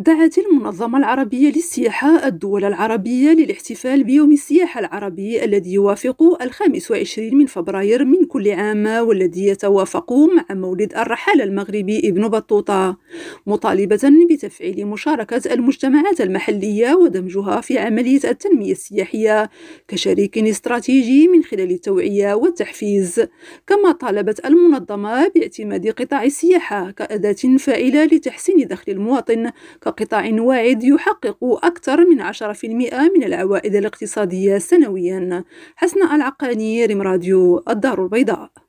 دعت المنظمة العربية للسياحة الدول العربية للاحتفال بيوم السياحة العربي الذي يوافق الخامس وعشرين من فبراير من كل عام والذي يتوافق مع مولد الرحالة المغربي ابن بطوطة مطالبة بتفعيل مشاركة المجتمعات المحلية ودمجها في عملية التنمية السياحية كشريك استراتيجي من خلال التوعية والتحفيز كما طالبت المنظمة باعتماد قطاع السياحة كأداة فاعلة لتحسين دخل المواطن كقطاع واعد يحقق أكثر من 10% من العوائد الاقتصادية سنويا. حسن العقاني ريم راديو الدار البيضاء. da